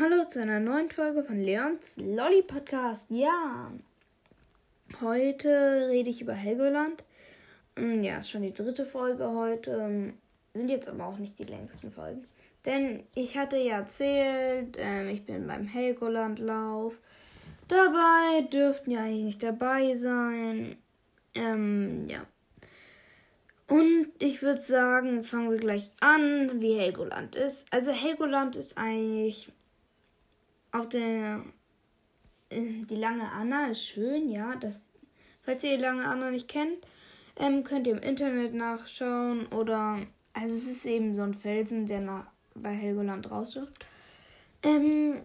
Hallo zu einer neuen Folge von Leons Lolly Podcast. Ja, heute rede ich über Helgoland. Mm, ja, ist schon die dritte Folge heute. Ähm, sind jetzt aber auch nicht die längsten Folgen. Denn ich hatte ja erzählt, ähm, ich bin beim Helgolandlauf. Dabei dürften ja eigentlich nicht dabei sein. Ähm, ja. Und ich würde sagen, fangen wir gleich an, wie Helgoland ist. Also Helgoland ist eigentlich auf der äh, die lange Anna ist schön, ja. Das, falls ihr die lange Anna nicht kennt, ähm, könnt ihr im Internet nachschauen oder also es ist eben so ein Felsen, der nach, bei Helgoland rausschaut. Ähm,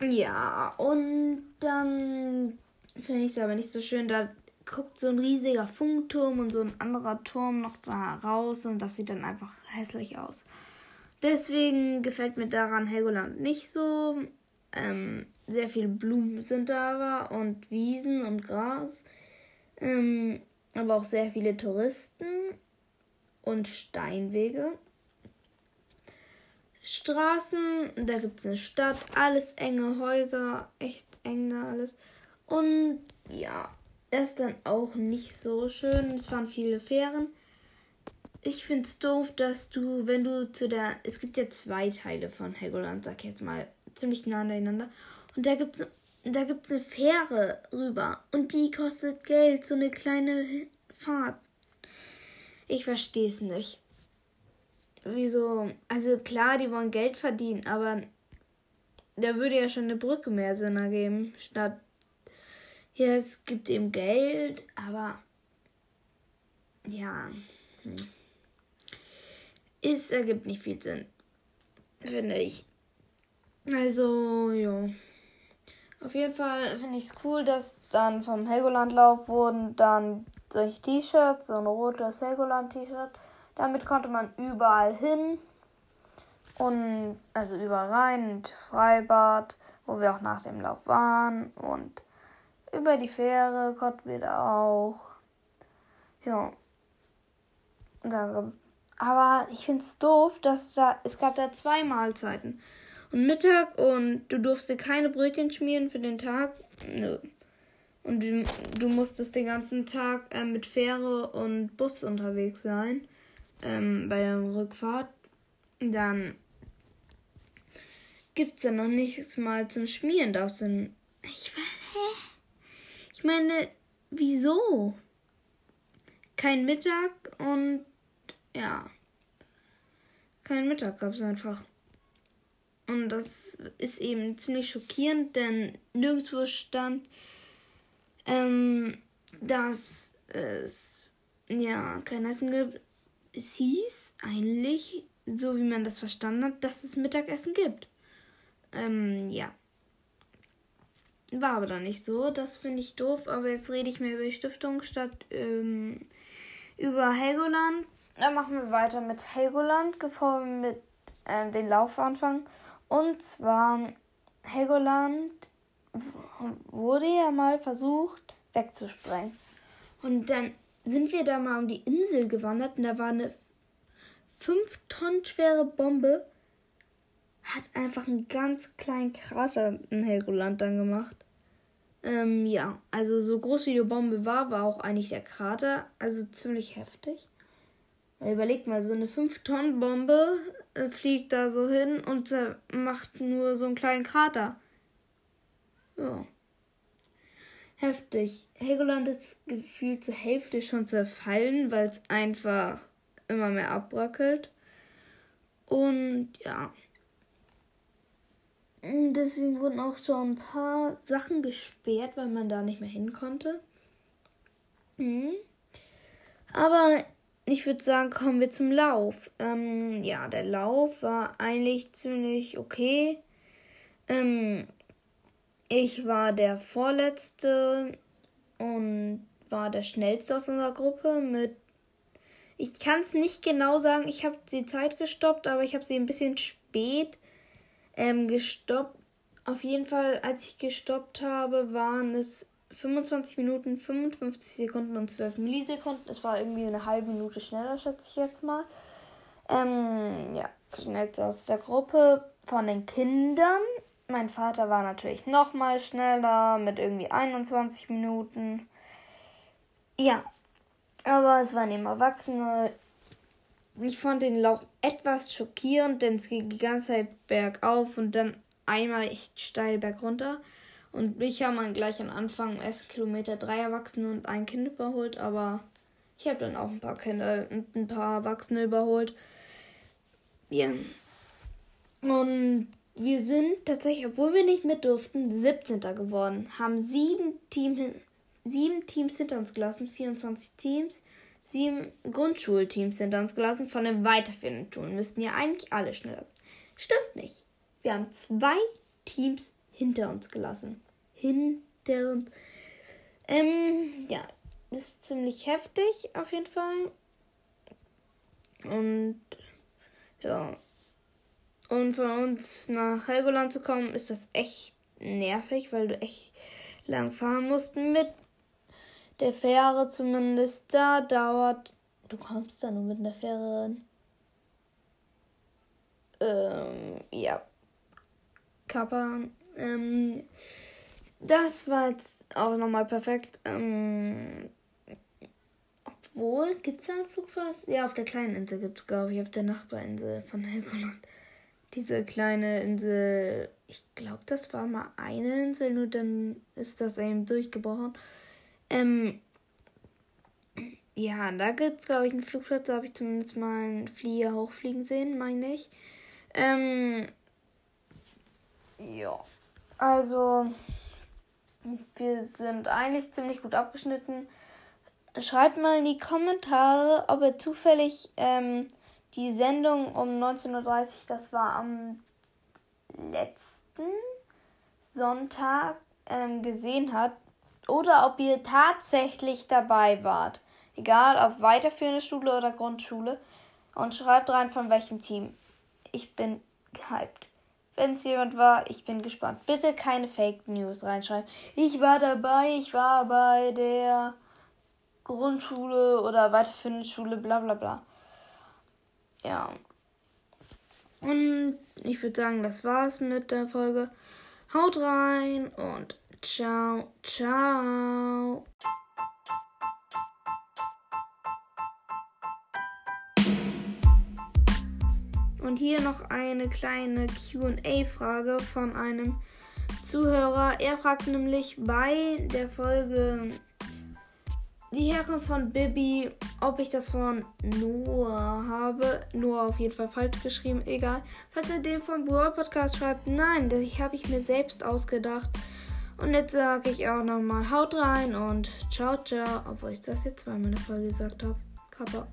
ja, und dann finde ich es aber nicht so schön, da guckt so ein riesiger Funkturm und so ein anderer Turm noch da raus und das sieht dann einfach hässlich aus. Deswegen gefällt mir daran Helgoland nicht so. Ähm, sehr viele Blumen sind da aber und Wiesen und Gras. Ähm, aber auch sehr viele Touristen und Steinwege. Straßen, da gibt es eine Stadt, alles enge Häuser, echt eng da alles. Und ja, das ist dann auch nicht so schön. Es fahren viele Fähren. Ich finde es doof, dass du, wenn du zu der. Es gibt ja zwei Teile von Helgoland, sag ich jetzt mal, ziemlich nah aneinander. Und da gibt es da gibt's eine Fähre rüber. Und die kostet Geld, so eine kleine Fahrt. Ich verstehe es nicht. Wieso? Also klar, die wollen Geld verdienen, aber da würde ja schon eine Brücke mehr Sinn ergeben, statt ja, es gibt eben Geld, aber ja, hm. es ergibt nicht viel Sinn, finde ich. Also, ja. Auf jeden Fall finde ich es cool, dass dann vom Helgolandlauf wurden dann solche T-Shirts, so ein rotes Helgoland-T-Shirt. Damit konnte man überall hin. Und also überall rein, und Freibad, wo wir auch nach dem Lauf waren. Und über die Fähre konnten wir da auch. Ja. Aber ich finde es doof, dass da. Es gab da zwei Mahlzeiten. Und Mittag und du durfst dir keine Brötchen schmieren für den Tag. Nö. Und du, du musstest den ganzen Tag äh, mit Fähre und Bus unterwegs sein. Ähm, bei der Rückfahrt. Dann gibt es ja noch nichts mal zum Schmieren. Darfst du. Ich. Hä? Ich meine, wieso? Kein Mittag und ja. Kein Mittag gab es einfach. Und das ist eben ziemlich schockierend, denn nirgendwo stand, ähm, dass es ja kein Essen gibt. Es hieß eigentlich, so wie man das verstanden hat, dass es Mittagessen gibt. Ähm, ja. War aber dann nicht so. Das finde ich doof. Aber jetzt rede ich mehr über die Stiftung statt ähm, über Helgoland. Dann machen wir weiter mit Helgoland, bevor wir mit ähm, den Lauf anfangen. Und zwar Helgoland wurde ja mal versucht wegzusprengen. Und dann sind wir da mal um die Insel gewandert und da war eine 5 Tonnen schwere Bombe. Hat einfach einen ganz kleinen Krater in Helgoland dann gemacht. Ähm, ja, also so groß wie die Bombe war, war auch eigentlich der Krater. Also ziemlich heftig. Überlegt mal, so eine 5-Tonnen-Bombe äh, fliegt da so hin und äh, macht nur so einen kleinen Krater. Ja. Heftig. Helgoland ist gefühlt zur Hälfte schon zerfallen, weil es einfach immer mehr abbröckelt. Und ja. Deswegen wurden auch schon ein paar Sachen gesperrt, weil man da nicht mehr hin konnte. Mhm. Aber ich würde sagen, kommen wir zum Lauf. Ähm, ja, der Lauf war eigentlich ziemlich okay. Ähm, ich war der Vorletzte und war der Schnellste aus unserer Gruppe mit. Ich kann es nicht genau sagen, ich habe die Zeit gestoppt, aber ich habe sie ein bisschen spät ähm, gestoppt. Auf jeden Fall, als ich gestoppt habe, waren es 25 Minuten, 55 Sekunden und 12 Millisekunden. Es war irgendwie eine halbe Minute schneller, schätze ich jetzt mal. Ähm, ja, schnellste aus der Gruppe von den Kindern. Mein Vater war natürlich noch mal schneller mit irgendwie 21 Minuten. Ja, aber es waren eben Erwachsene. Ich fand den Lauf etwas schockierend, denn es ging die ganze Zeit bergauf und dann einmal echt steil bergunter. Und mich haben dann gleich am Anfang im ersten Kilometer drei Erwachsene und ein Kind überholt, aber ich habe dann auch ein paar Kinder und ein paar Erwachsene überholt. Ja. Und wir sind tatsächlich, obwohl wir nicht mit durften, 17. geworden. Haben sieben, Team, sieben Teams hinter uns gelassen, 24 Teams. Sieben Grundschulteams hinter uns gelassen. Von den weiterführenden Schulen müssten ja eigentlich alle schneller. Stimmt nicht. Wir haben zwei Teams hinter uns gelassen. Hinter uns. Ähm, ja, ist ziemlich heftig auf jeden Fall. Und ja. Und von uns nach Helgoland zu kommen, ist das echt nervig, weil du echt lang fahren musst mit der Fähre zumindest. Da dauert. Du kommst da nur mit der Fähre Ähm, ja. Kappa. Ähm, das war jetzt auch nochmal perfekt. Ähm, obwohl, gibt es da einen Flugplatz? Ja, auf der kleinen Insel gibt es, glaube ich, auf der Nachbarinsel von Helgoland. Diese kleine Insel, ich glaube, das war mal eine Insel, nur dann ist das eben durchgebrochen. Ähm, ja, da gibt es, glaube ich, einen Flugplatz, da habe ich zumindest mal einen Flieger hochfliegen sehen, meine ich. Ähm, ja, also wir sind eigentlich ziemlich gut abgeschnitten. Schreibt mal in die Kommentare, ob ihr zufällig ähm, die Sendung um 19.30 Uhr, das war am letzten Sonntag, ähm, gesehen habt. Oder ob ihr tatsächlich dabei wart. Egal, ob weiterführende Schule oder Grundschule. Und schreibt rein, von welchem Team. Ich bin gehypt. Wenn es jemand war, ich bin gespannt. Bitte keine Fake News reinschreiben. Ich war dabei, ich war bei der Grundschule oder weiterführenden Schule, bla bla bla. Ja. Und ich würde sagen, das war's mit der Folge. Haut rein und ciao, ciao. Und hier noch eine kleine QA-Frage von einem Zuhörer. Er fragt nämlich bei der Folge Die Herkunft von Bibi, ob ich das von Noah habe. Noah auf jeden Fall falsch geschrieben, egal. Falls ihr den vom Brawl Podcast schreibt, nein, das habe ich mir selbst ausgedacht. Und jetzt sage ich auch nochmal, haut rein und ciao, ciao. Obwohl ich das jetzt zweimal in der Folge gesagt habe. Kappa.